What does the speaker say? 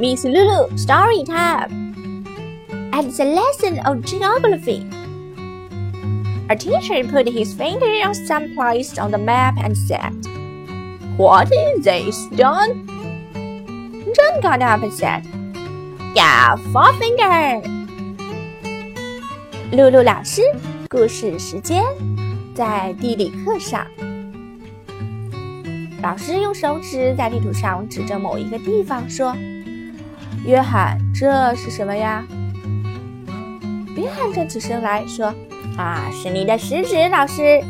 Miss Lulu Story Time and the lesson of geography. A teacher put his finger on some place on the map and said, What is this, John? John got up and said, Yeah, forefinger. 露露老师，故事时间，在地理课上。老师用手指在地图上指着某一个地方，说：“约翰，这是什么呀？”约翰站起身来说：“啊，是你的食指，老师。”